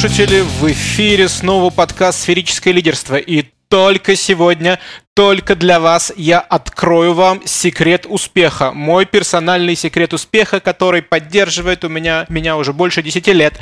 слушатели. В эфире снова подкаст «Сферическое лидерство». И только сегодня, только для вас я открою вам секрет успеха. Мой персональный секрет успеха, который поддерживает у меня, меня уже больше 10 лет.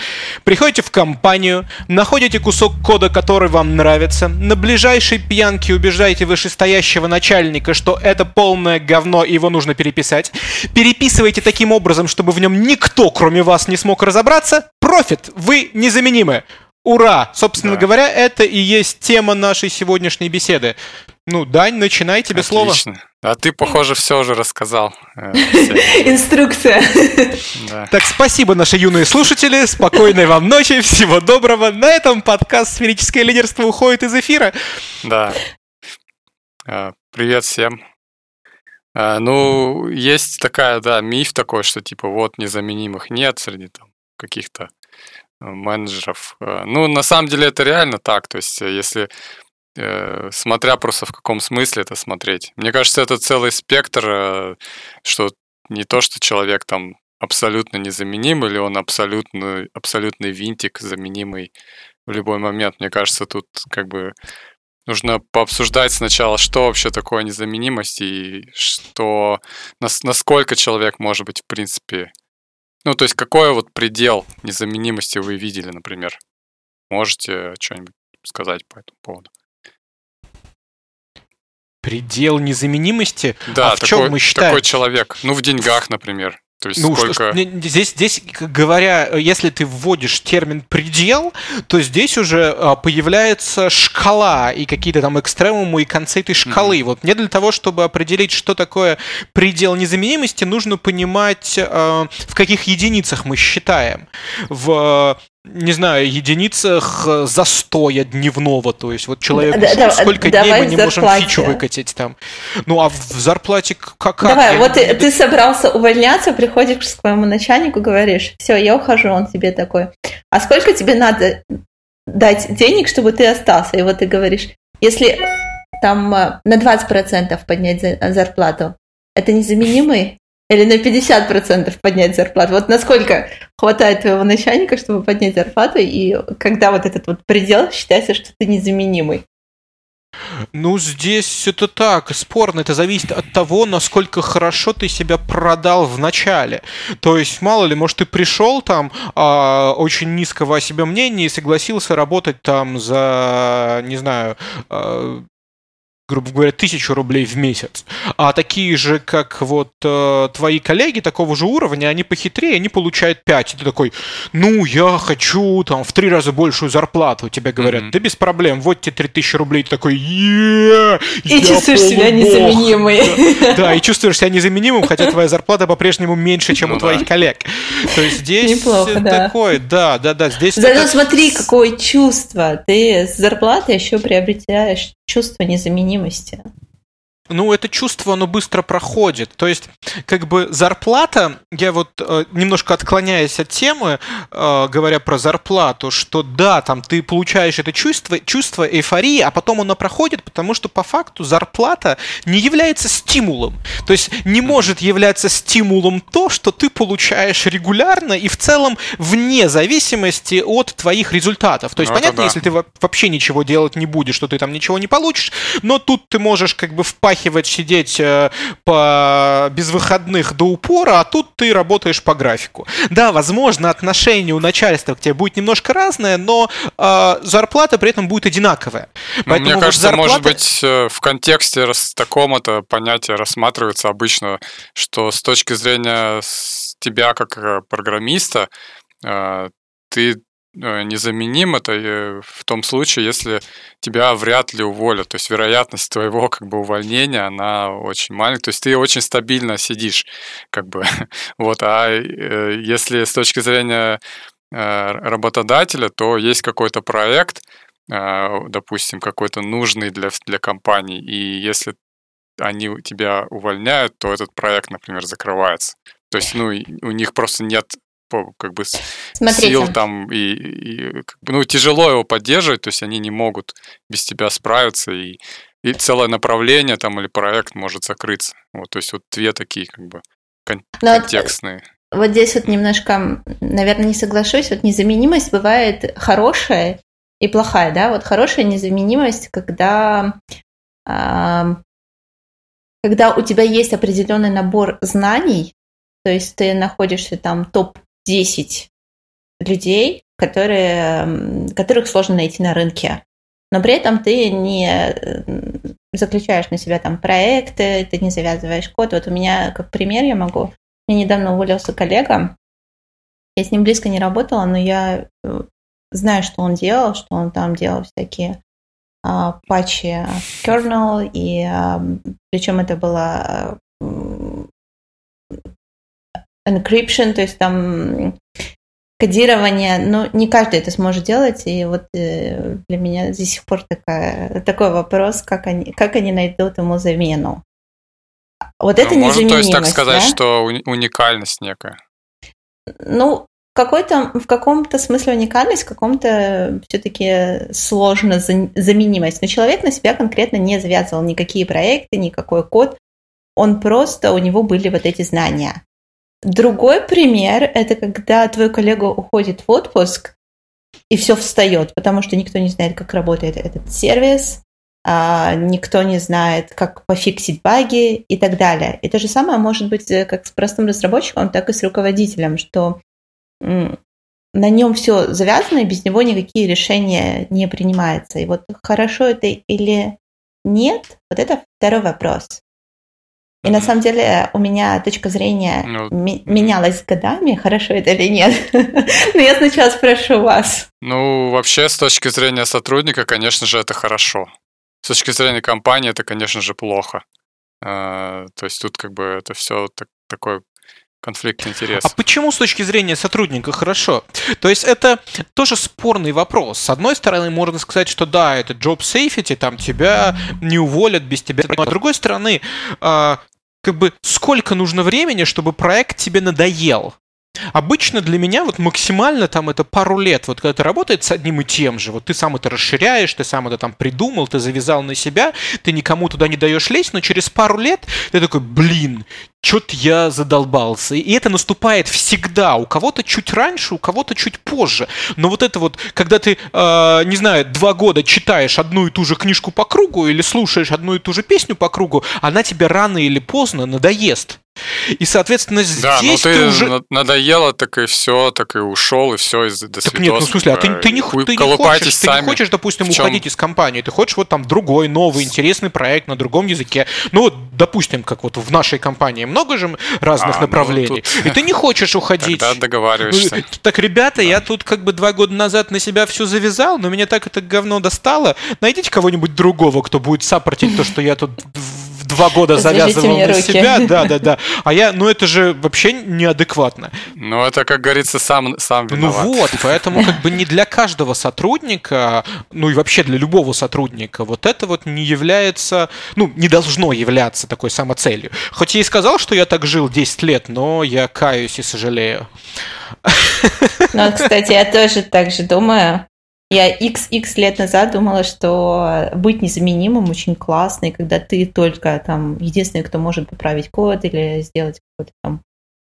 Приходите в компанию, находите кусок кода, который вам нравится, на ближайшей пьянке убеждаете вышестоящего начальника, что это полное говно и его нужно переписать. Переписывайте таким образом, чтобы в нем никто, кроме вас, не смог разобраться. Профит! Вы незаменимы! Ура! Собственно да. говоря, это и есть тема нашей сегодняшней беседы. Ну, Дань, начинай, тебе Отлично. слово. А ты, похоже, все уже рассказал. Э, Инструкция. Так, спасибо, наши юные слушатели. Спокойной вам ночи, всего доброго. На этом подкаст «Сферическое лидерство» уходит из эфира. Да. Э, привет всем. Э, ну, есть такая, да, миф такой, что типа вот незаменимых нет среди там каких-то менеджеров. Э, ну, на самом деле это реально так. То есть, э, если э, смотря просто в каком смысле это смотреть. Мне кажется, это целый спектр, что не то, что человек там абсолютно незаменим, или он абсолютно, абсолютный винтик, заменимый в любой момент. Мне кажется, тут как бы нужно пообсуждать сначала, что вообще такое незаменимость и что, насколько человек может быть, в принципе, ну, то есть какой вот предел незаменимости вы видели, например? Можете что-нибудь сказать по этому поводу? Предел незаменимости? Да, а в такой, чем мы считаем? такой человек. Ну, в деньгах, например. То есть ну, сколько... что, здесь, здесь, говоря, если ты вводишь термин предел, то здесь уже а, появляется шкала и какие-то там экстремумы и концы этой шкалы. Mm-hmm. Вот мне для того, чтобы определить, что такое предел незаменимости, нужно понимать, а, в каких единицах мы считаем. В не знаю, единицах э, застоя дневного, то есть вот человек да, да, сколько дней мы не можем фичу выкатить там. Ну а в зарплате как? Давай, я... вот ты, ты собрался увольняться, приходишь к своему начальнику, говоришь, все, я ухожу, он тебе такой, а сколько тебе надо дать денег, чтобы ты остался? И вот ты говоришь, если там э, на 20% поднять зарплату, это незаменимый или на 50% поднять зарплату? Вот насколько хватает твоего начальника, чтобы поднять зарплату, и когда вот этот вот предел считается, что ты незаменимый? Ну, здесь это так, спорно. Это зависит от того, насколько хорошо ты себя продал в начале. То есть, мало ли, может, ты пришел там а, очень низкого о себе мнения и согласился работать там за, не знаю, а, грубо говоря, тысячу рублей в месяц. А такие же, как вот э, твои коллеги такого же уровня, они похитрее, они получают 5. И ты такой, ну, я хочу там в три раза большую зарплату. Тебе говорят, mm-hmm. да без проблем, вот тебе 3000 рублей. Ты такой, е И чувствуешь себя незаменимой. Да, да, и чувствуешь себя незаменимым, хотя твоя зарплата по-прежнему меньше, чем ну, у твоих да. коллег. То есть здесь Неплохо, да. такое, да, да, да. Здесь Зато это... смотри, какое чувство. Ты с зарплаты еще приобретаешь чувство незаменимости. Ну, это чувство, оно быстро проходит. То есть, как бы зарплата, я вот э, немножко отклоняясь от темы, э, говоря про зарплату, что да, там ты получаешь это чувство, чувство эйфории, а потом оно проходит, потому что по факту зарплата не является стимулом. То есть не может являться стимулом то, что ты получаешь регулярно и в целом вне зависимости от твоих результатов. То есть, ну, понятно, да. если ты вообще ничего делать не будешь, что ты там ничего не получишь, но тут ты можешь как бы впасть впахивать, сидеть э, по... без выходных до упора, а тут ты работаешь по графику. Да, возможно, отношение у начальства к тебе будет немножко разное, но э, зарплата при этом будет одинаковая. Ну, Поэтому мне кажется, зарплата... может быть, э, в контексте таком это понятие рассматривается обычно, что с точки зрения тебя как э, программиста, ты незаменим это э, в том случае, если тебя вряд ли уволят. То есть вероятность твоего как бы увольнения, она очень маленькая. То есть ты очень стабильно сидишь, как бы. Вот. А э, если с точки зрения работодателя, то есть какой-то проект, допустим, какой-то нужный для, для компании, и если они тебя увольняют, то этот проект, например, закрывается. То есть, ну, у них просто нет как бы Смотрите. сил там и, и ну тяжело его поддерживать, то есть они не могут без тебя справиться и и целое направление там или проект может закрыться. Вот, то есть вот две такие как бы кон- Но контекстные. вот здесь вот немножко, наверное, не соглашусь. Вот незаменимость бывает хорошая и плохая, да? Вот хорошая незаменимость, когда, когда у тебя есть определенный набор знаний, то есть ты находишься там топ-10 людей, которые, которых сложно найти на рынке. Но при этом ты не заключаешь на себя там проекты, ты не завязываешь код. Вот у меня, как пример, я могу... Мне недавно уволился коллега, я с ним близко не работала, но я э, знаю, что он делал, что он там делал всякие а, патчи kernel, и а, причем это было encryption, то есть там кодирование, но не каждый это сможет делать, и вот э, для меня до сих пор такая, такой вопрос, как они, как они найдут ему замену. Вот это ну, Можно, то есть так сказать, да? что уникальность некая. Ну, какой-то, в каком-то смысле уникальность, в каком-то все-таки сложно заменимость. Но человек на себя конкретно не завязывал никакие проекты, никакой код. Он просто, у него были вот эти знания. Другой пример – это когда твой коллега уходит в отпуск, и все встает, потому что никто не знает, как работает этот сервис, а, никто не знает, как пофиксить баги и так далее. И то же самое может быть э, как с простым разработчиком, так и с руководителем, что на нем все завязано, и без него никакие решения не принимаются. И вот хорошо это или нет, вот это второй вопрос. И на самом деле у меня точка зрения ну, менялась годами, хорошо это или нет. Но я сначала спрошу вас. Ну, вообще, с точки зрения сотрудника, конечно же, это хорошо. С точки зрения компании, это, конечно же, плохо. А, то есть тут как бы это все так, такой конфликт интересов. А почему с точки зрения сотрудника хорошо? То есть это тоже спорный вопрос. С одной стороны, можно сказать, что да, это job safety, там тебя не уволят без тебя. А с другой стороны, а, как бы сколько нужно времени, чтобы проект тебе надоел? Обычно для меня вот максимально там это пару лет, вот когда ты работаешь с одним и тем же, вот ты сам это расширяешь, ты сам это там придумал, ты завязал на себя, ты никому туда не даешь лезть, но через пару лет ты такой, блин, что-то я задолбался. И это наступает всегда. У кого-то чуть раньше, у кого-то чуть позже. Но вот это вот, когда ты, э, не знаю, два года читаешь одну и ту же книжку по кругу или слушаешь одну и ту же песню по кругу, она тебе рано или поздно надоест. И, соответственно, здесь да, ну ты, ты уже... надоело, так и все, так и ушел, и все, и до Так нет, ну в смысле, а ты, ты, не, ты, не хочешь, ты не хочешь, допустим, уходить из компании, ты хочешь вот там другой, новый, интересный проект на другом языке. Ну вот, допустим, как вот в нашей компании много же разных а, ну направлений, ну, тут... и ты не хочешь уходить. Тогда договариваешься. Ну, так, ребята, да. я тут как бы два года назад на себя все завязал, но меня так это говно достало. Найдите кого-нибудь другого, кто будет саппортить то, что я тут два года завязывал на руки. себя, да, да, да. А я, ну это же вообще неадекватно. Ну это, как говорится, сам, сам ну виноват. Ну вот, поэтому как бы не для каждого сотрудника, ну и вообще для любого сотрудника, вот это вот не является, ну не должно являться такой самоцелью. Хоть я и сказал, что я так жил 10 лет, но я каюсь и сожалею. Ну, кстати, я тоже так же думаю. Я XX лет назад думала, что быть незаменимым очень классно, и когда ты только там единственный, кто может поправить код или сделать какой-то там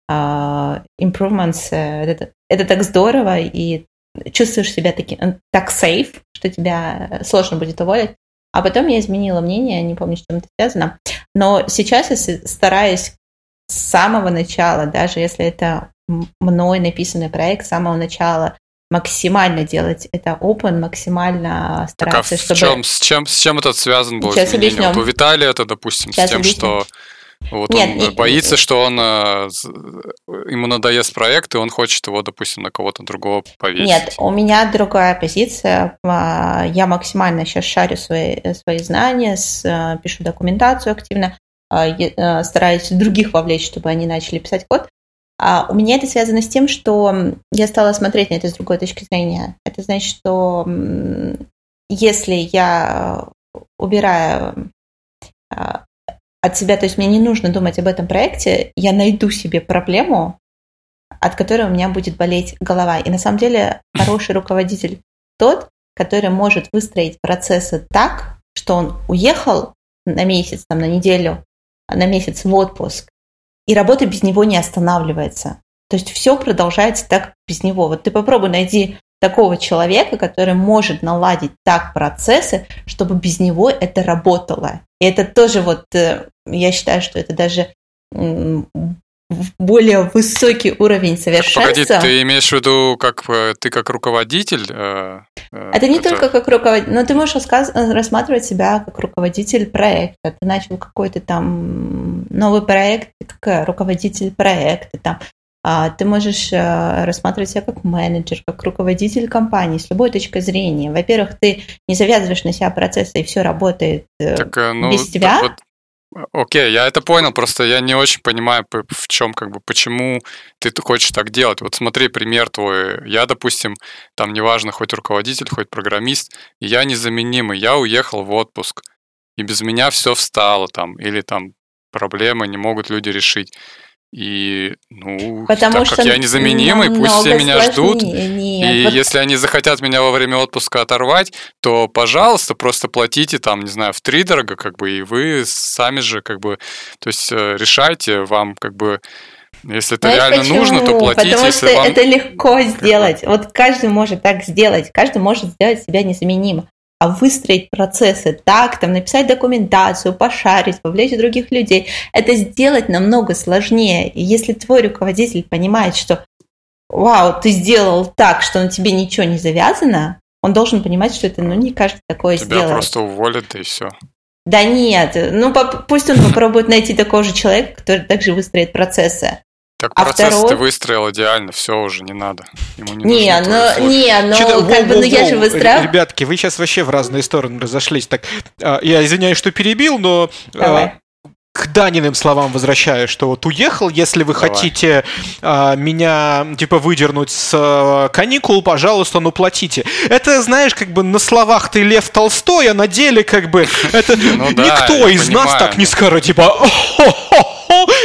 uh, improvements, э, это, это так здорово, и чувствуешь себя таки, э, так safe, что тебя сложно будет уволить. А потом я изменила мнение, не помню, с чем это связано. Но сейчас я стараюсь с самого начала, даже если это мной написанный проект, с самого начала максимально делать это open, максимально стараться, так, а чтобы... Чем, с, чем, с чем этот связан был Сейчас объясню. Вот у Виталия это, допустим, Сейчас с тем, объясню. что вот нет, он нет, боится, что он э, ему надоест проект, и он хочет его, допустим, на кого-то другого повесить. Нет, у меня другая позиция. А, я максимально сейчас шарю свои, свои знания, э, пишу документацию активно, а, э, стараюсь других вовлечь, чтобы они начали писать код. А у меня это связано с тем, что я стала смотреть на это с другой точки зрения. Это значит, что если я убираю а, от себя, то есть мне не нужно думать об этом проекте, я найду себе проблему, от которой у меня будет болеть голова. И на самом деле хороший руководитель тот, который может выстроить процессы так, что он уехал на месяц, там, на неделю, на месяц в отпуск, и работа без него не останавливается. То есть все продолжается так без него. Вот ты попробуй найти такого человека, который может наладить так процессы, чтобы без него это работало. И это тоже вот, э, я считаю, что это даже более высокий уровень совершенства. Погоди, ты имеешь в виду, как э, ты как руководитель? Э, это не это... только как руководитель, но ты можешь рассматривать себя как руководитель проекта. Ты начал какой-то там новый проект, как руководитель проекта, там а, ты можешь э, рассматривать себя как менеджер, как руководитель компании с любой точки зрения. Во-первых, ты не завязываешь на себя процессы, и все работает э, так, ну, без тебя. Вот, окей, я это понял, просто я не очень понимаю, в чем, как бы, почему ты хочешь так делать. Вот смотри, пример твой. Я, допустим, там неважно, хоть руководитель, хоть программист, я незаменимый, я уехал в отпуск, и без меня все встало там, или там проблемы не могут люди решить. И, ну, Потому так что как я незаменимый, пусть все меня ждут. Нет, и вот... если они захотят меня во время отпуска оторвать, то, пожалуйста, просто платите там, не знаю, в три дорого, как бы, и вы сами же, как бы, то есть э, решайте, вам, как бы, если это Знаешь реально почему? нужно, то платите. Потому что вам... это легко сделать. Вот каждый может так сделать. Каждый может сделать себя незаменимым а выстроить процессы так, там, написать документацию, пошарить, вовлечь других людей, это сделать намного сложнее. И если твой руководитель понимает, что вау, ты сделал так, что на тебе ничего не завязано, он должен понимать, что это ну, не каждый такое Тебя сделает. Тебя просто уволят, и все. Да нет, ну пусть он попробует найти такого же человека, который также выстроит процессы. Так а процесс второй... ты выстроил идеально, все уже не надо. Ему не, не ну, не, ну, как воу, бы, ну я же выстраиваю. Ребятки, вы сейчас вообще в разные стороны разошлись. Так, а, я извиняюсь, что перебил, но а, Давай. к Даниным словам возвращаюсь, что вот уехал, если вы Давай. хотите а, меня, типа, выдернуть с а, каникул, пожалуйста, ну платите. Это, знаешь, как бы на словах ты Лев Толстой, а на деле, как бы, это ну никто из нас так не скажет, типа,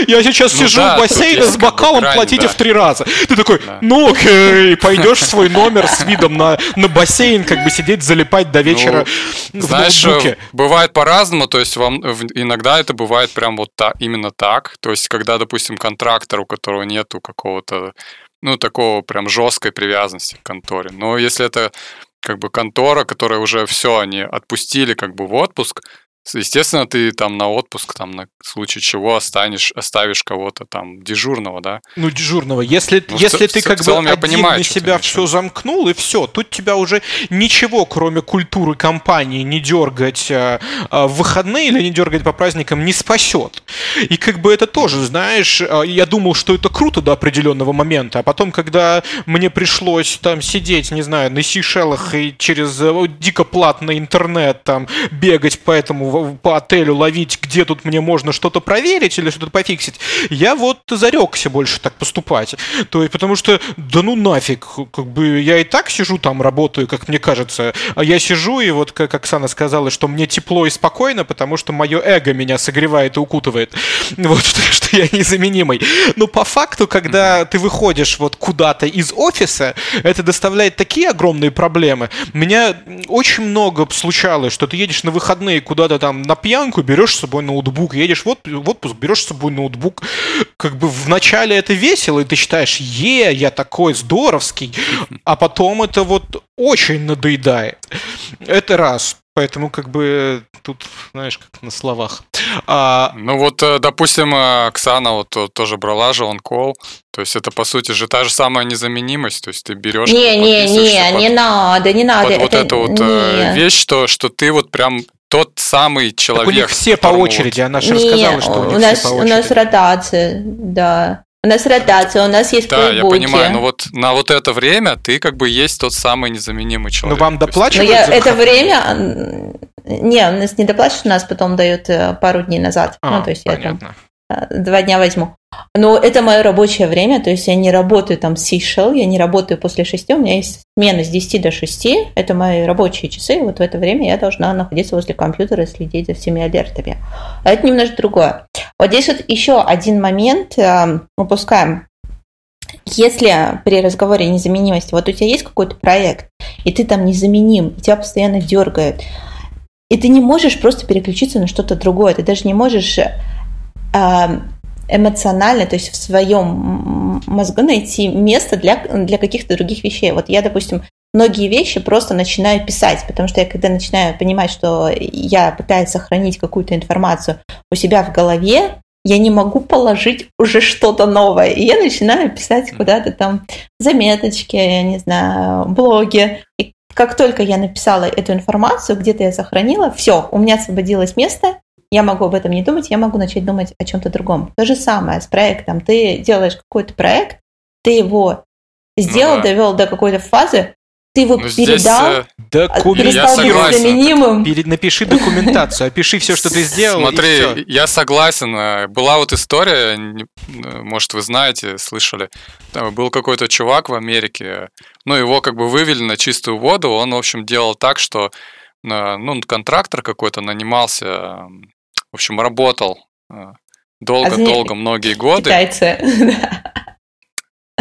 я сейчас ну, сижу да, в бассейне с бокалом, грань, платите да. в три раза. Ты такой, да. ну окей, пойдешь в свой номер с видом на, на бассейн, как бы сидеть, залипать до вечера ну, в знаешь, ноутбуке. бывает по-разному, то есть вам иногда это бывает прям вот так, именно так. То есть, когда, допустим, контрактор, у которого нету какого-то, ну, такого прям жесткой привязанности к конторе. Но если это как бы контора, которая уже все, они отпустили как бы в отпуск, Естественно, ты там на отпуск, там на случай чего останешь, оставишь кого-то там дежурного, да? Ну, дежурного. Если, ну, если в, ты как в бы один понимаю, на себя все замкнул, и все, тут тебя уже ничего, кроме культуры компании, не дергать а, а, в выходные или не дергать по праздникам, не спасет. И как бы это тоже, знаешь, а, я думал, что это круто до определенного момента, а потом, когда мне пришлось там сидеть, не знаю, на Сейшелах и через э, дико платный интернет там бегать по этому по отелю ловить, где тут мне можно что-то проверить или что-то пофиксить, я вот зарекся больше так поступать. То есть, потому что, да ну нафиг, как бы я и так сижу там, работаю, как мне кажется, а я сижу, и вот, как Оксана сказала, что мне тепло и спокойно, потому что мое эго меня согревает и укутывает. Вот, что, что я незаменимый. Но по факту, когда ты выходишь вот куда-то из офиса, это доставляет такие огромные проблемы. Меня очень много случалось, что ты едешь на выходные куда-то там на пьянку, берешь с собой ноутбук, едешь в отпуск, берешь с собой ноутбук. Как бы вначале это весело, и ты считаешь, е, я такой здоровский, а потом это вот очень надоедает. Это раз. Поэтому как бы тут, знаешь, как на словах. А... Ну вот, э, допустим, э, Оксана вот э, тоже брала же он кол. То есть это, по сути же, та же самая незаменимость. То есть ты берешь... Не, не, не, не надо, не надо. Вот, это, вот эта вот не. вещь, что, что ты вот прям тот самый человек. Так у них все по очереди, она же рассказала, что у у нас, все по очереди. У нас ротация, да. У нас ротация, у нас есть Да, я понимаю, но вот на вот это время ты как бы есть тот самый незаменимый человек. Но вам доплачивают? Но я, это время... Не, у нас не доплачивают, у нас потом дают э, пару дней назад. А, ну, то есть понятно. я там два дня возьму. Но это мое рабочее время, то есть я не работаю там с Сейшел, я не работаю после шести, у меня есть смена с 10 до 6, это мои рабочие часы, и вот в это время я должна находиться возле компьютера и следить за всеми алертами. А это немножко другое. Вот здесь вот еще один момент э, упускаем. Если при разговоре о незаменимости, вот у тебя есть какой-то проект, и ты там незаменим, и тебя постоянно дергают, и ты не можешь просто переключиться на что-то другое, ты даже не можешь эмоционально, то есть в своем мозгу найти место для, для каких-то других вещей. Вот я, допустим, многие вещи просто начинаю писать, потому что я когда начинаю понимать, что я пытаюсь сохранить какую-то информацию у себя в голове, я не могу положить уже что-то новое. И я начинаю писать куда-то там заметочки, я не знаю, блоги. И как только я написала эту информацию, где-то я сохранила, все, у меня освободилось место, я могу об этом не думать, я могу начать думать о чем-то другом. То же самое с проектом. Ты делаешь какой-то проект, ты его сделал, ну, да. довел до какой-то фазы, ты его ну, передал, э, перестал быть заменимым. Перед, напиши документацию, опиши все, что ты сделал. Смотри, я согласен. Э, была вот история, э, может, вы знаете, слышали. Был какой-то чувак в Америке, ну, его как бы вывели на чистую воду. Он, в общем, делал так, что ну, контрактор какой-то нанимался, в общем, работал долго-долго, многие годы. Китайцы.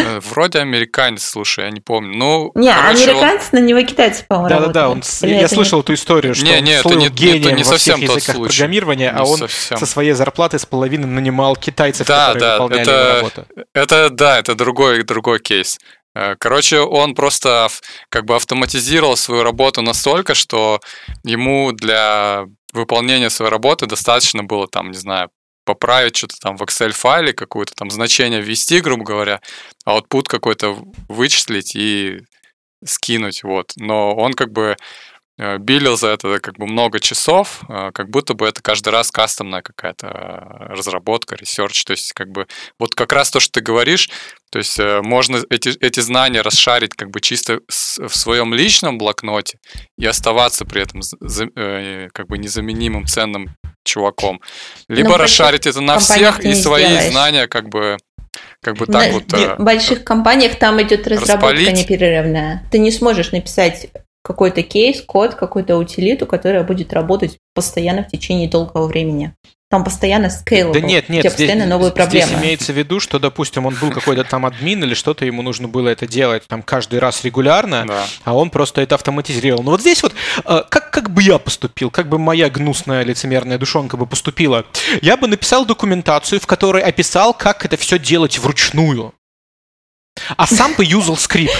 Э, вроде американец, слушай, я не помню. Ну, не, короче, американец, он... на него китайцы, по-моему, Да-да-да, он, я слышал эту историю, что не, не, он слыл не, гением не во всех совсем языках случай. программирования, не а он совсем. со своей зарплаты с половины нанимал китайцев, да, которые да, выполняли это, его работу. Это, да, это другой, другой кейс. Э, короче, он просто как бы автоматизировал свою работу настолько, что ему для выполнения своей работы достаточно было там, не знаю, поправить что-то там в Excel-файле, какое-то там значение ввести, грубо говоря, а output какой-то вычислить и скинуть, вот. Но он как бы bill ил за это как бы много часов, э, как будто бы это каждый раз кастомная какая-то э, разработка, research. То есть как бы вот как раз то, что ты говоришь, то есть можно эти, эти знания расшарить как бы чисто в своем личном блокноте и оставаться при этом как бы незаменимым ценным чуваком. Либо Но расшарить это на всех и свои сделаешь. знания как бы как бы так на, вот. В больших компаниях там идет разработка распалить. непрерывная. Ты не сможешь написать какой-то кейс, код, какую-то утилиту, которая будет работать постоянно в течение долгого времени. Там постоянно scalable. Да нет, нет, здесь, постоянно новые проблемы. Здесь имеется в виду, что, допустим, он был какой-то там админ или что-то, ему нужно было это делать там каждый раз регулярно, да. а он просто это автоматизировал. Но вот здесь вот, э, как, как бы я поступил, как бы моя гнусная лицемерная душонка бы поступила, я бы написал документацию, в которой описал, как это все делать вручную а сам бы юзал скрипт.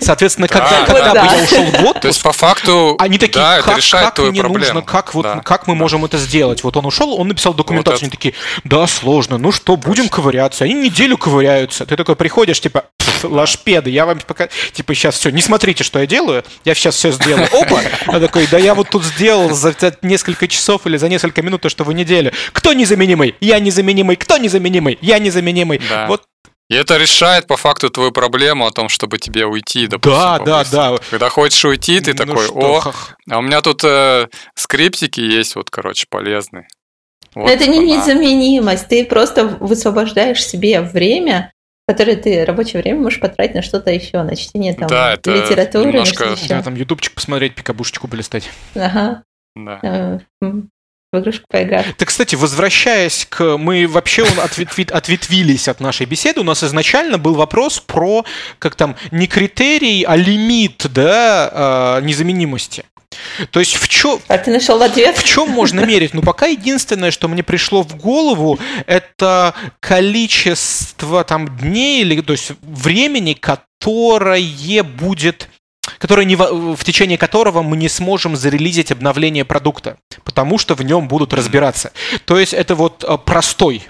Соответственно, когда, когда бы я ушел в отпуск, То есть, по факту, они такие, да, как, как мне проблему. нужно, как, вот, да, как мы да. можем это сделать? Вот он ушел, он написал документацию, вот они такие, да, сложно, ну что, будем Точно. ковыряться. Они неделю ковыряются. Ты такой приходишь, типа, лашпеды, я вам пока, типа, сейчас все, не смотрите, что я делаю, я сейчас все сделаю. Опа! Я такой, да я вот тут сделал за несколько часов или за несколько минут то, что вы неделю. Кто незаменимый? Я незаменимый. Кто незаменимый? Я незаменимый. Да. Вот и это решает по факту твою проблему о том, чтобы тебе уйти, допустим. Да, да, да. Когда хочешь уйти, ты ну такой, что? о, а у меня тут э, скриптики есть, вот, короче, полезные. Вот, Но это не незаменимость, ты просто высвобождаешь себе время, которое ты рабочее время можешь потратить на что-то еще, на чтение там да, это литературы, немножко... Да, там ютубчик посмотреть, пикабушечку полистать. Ага. Да. В игрушку поиграть. Так, кстати, возвращаясь к... Мы вообще ответви... ответвились от нашей беседы. У нас изначально был вопрос про, как там, не критерий, а лимит, да, э, незаменимости. То есть в чем... А ты нашел ответ? В чем можно мерить? Ну, пока единственное, что мне пришло в голову, это количество там дней, или, то есть времени, которое будет который не, в течение которого мы не сможем зарелизить обновление продукта, потому что в нем будут разбираться. То есть это вот э, простой.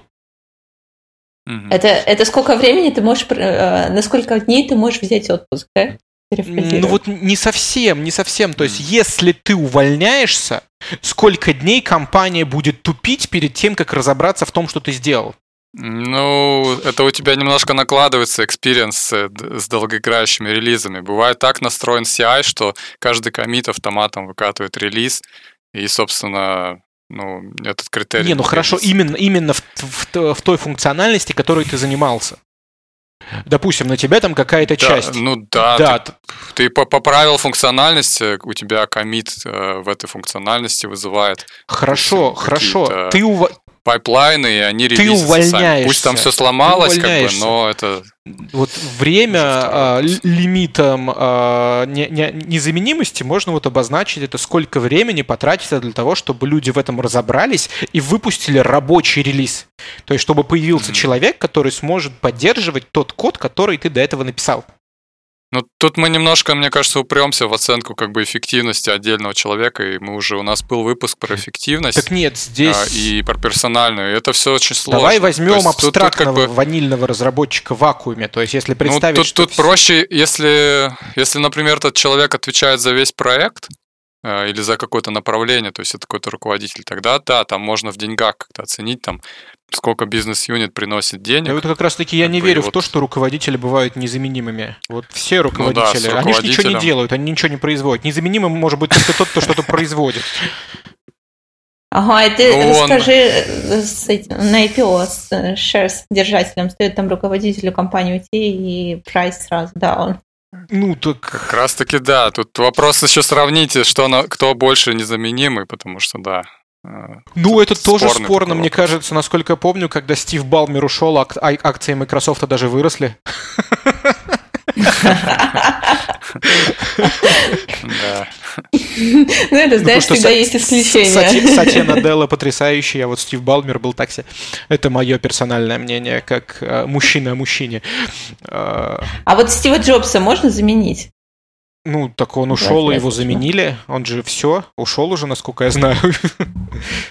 Это, это сколько времени ты можешь, э, на сколько дней ты можешь взять отпуск, да? Ну вот не совсем, не совсем. То есть, если ты увольняешься, сколько дней компания будет тупить перед тем, как разобраться в том, что ты сделал? Ну, это у тебя немножко накладывается experience с долгоиграющими релизами. Бывает так настроен CI, что каждый commit автоматом выкатывает релиз, и, собственно, ну, этот критерий... Не, ну хорошо, именно, именно в, в, в той функциональности, которой ты занимался. Допустим, на тебя там какая-то да, часть. Ну да, да. ты, ты поправил функциональность, э, у тебя commit э, в этой функциональности вызывает. Хорошо, хорошо. Ты, ув pipeline ы, и они Ты увольняешься. Сами. Пусть там все сломалось, как бы, но это... Вот время а, лимитом а, не, не, незаменимости можно вот обозначить это, сколько времени потратится для того, чтобы люди в этом разобрались и выпустили рабочий релиз. То есть, чтобы появился mm-hmm. человек, который сможет поддерживать тот код, который ты до этого написал. Ну, тут мы немножко, мне кажется, упремся в оценку как бы эффективности отдельного человека, и мы уже, у нас был выпуск про эффективность. Так нет, здесь... А, и про персональную, это все очень сложно. Давай возьмем есть, абстрактного тут, тут как бы... ванильного разработчика в вакууме, то есть если представить, ну, тут, что... Тут проще, если, если, например, этот человек отвечает за весь проект, э, или за какое-то направление, то есть это какой-то руководитель, тогда да, там можно в деньгах как-то оценить, там, сколько бизнес-юнит приносит денег. Да, вот как раз-таки я не верю вот... в то, что руководители бывают незаменимыми. Вот все руководители, ну да, они же ничего не делают, они ничего не производят. Незаменимым может быть только тот, кто что-то производит. Ага, и ты ну, расскажи э, с этим, на IPO с э, shares держателем, стоит там руководителю компании уйти, и прайс сразу, да, он ну, так... Как раз таки да. Тут вопрос еще сравните, что на, кто больше незаменимый, потому что да, ну, это тоже спорно, мне кажется, насколько я помню, когда Стив Балмер ушел, ак- акции Microsoft даже выросли. Да. Ну, это, знаешь, всегда есть исключения. Сатья Наделла потрясающий, а вот Стив Балмер был такси. Это мое персональное мнение, как э, мужчина о мужчине. А вот Стива Джобса можно заменить? Ну, так он ушел, и его заменили. Он же все, ушел уже, насколько я знаю.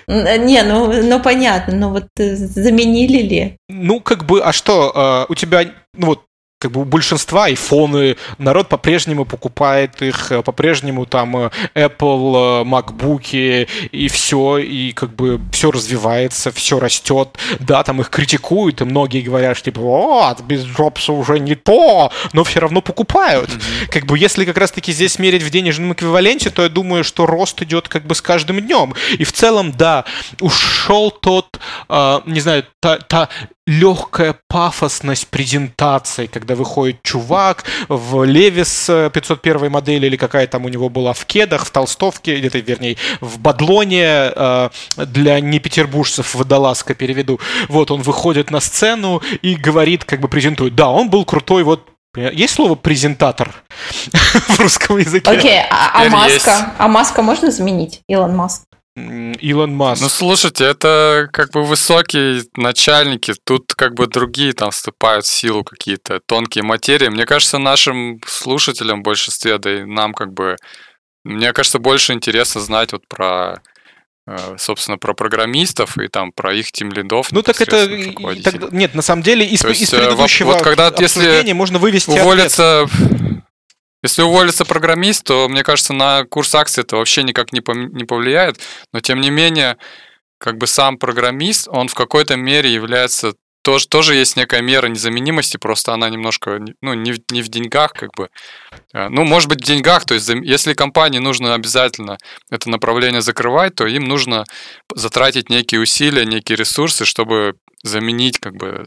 Не, ну, ну понятно, но вот э, заменили ли? Ну, как бы, а что, а, у тебя, ну вот, как бы у большинства айфоны, народ по-прежнему покупает их, э, по-прежнему там э, Apple, э, MacBook и все, и как бы все развивается, все растет. Да, там их критикуют, и многие говорят, что типа, вот, без Джобса уже не то, но все равно покупают. Mm-hmm. Как бы если как раз-таки здесь мерить в денежном эквиваленте, то я думаю, что рост идет как бы с каждым днем. И в целом, да, ушел тот, э, не знаю, та, та легкая пафосность презентации, когда выходит чувак в Левис 501 э, модели или какая там у него была в кедах, в толстовке, или, вернее, в бадлоне э, для непетербуржцев водолазка переведу. Вот он выходит на сцену и говорит, как бы презентует. Да, он был крутой, вот есть слово презентатор в русском языке? Окей, okay, а, а маска? А маска можно заменить? Илон Маск. Илон Маск. Ну, слушайте, это как бы высокие начальники, тут как бы другие там вступают в силу какие-то тонкие материи. Мне кажется, нашим слушателям в большинстве, да и нам как бы, мне кажется, больше интересно знать вот про э, собственно, про программистов и там про их тим лидов. Ну так это так, нет, на самом деле из, из э, предыдущего вот, когда, если можно вывести уволиться ответ. Если уволится программист, то, мне кажется, на курс акций это вообще никак не, не повлияет. Но, тем не менее, как бы сам программист, он в какой-то мере является тоже, тоже есть некая мера незаменимости, просто она немножко, ну, не, не в деньгах, как бы. А, ну, может быть, в деньгах, то есть если компании нужно обязательно это направление закрывать, то им нужно затратить некие усилия, некие ресурсы, чтобы заменить как бы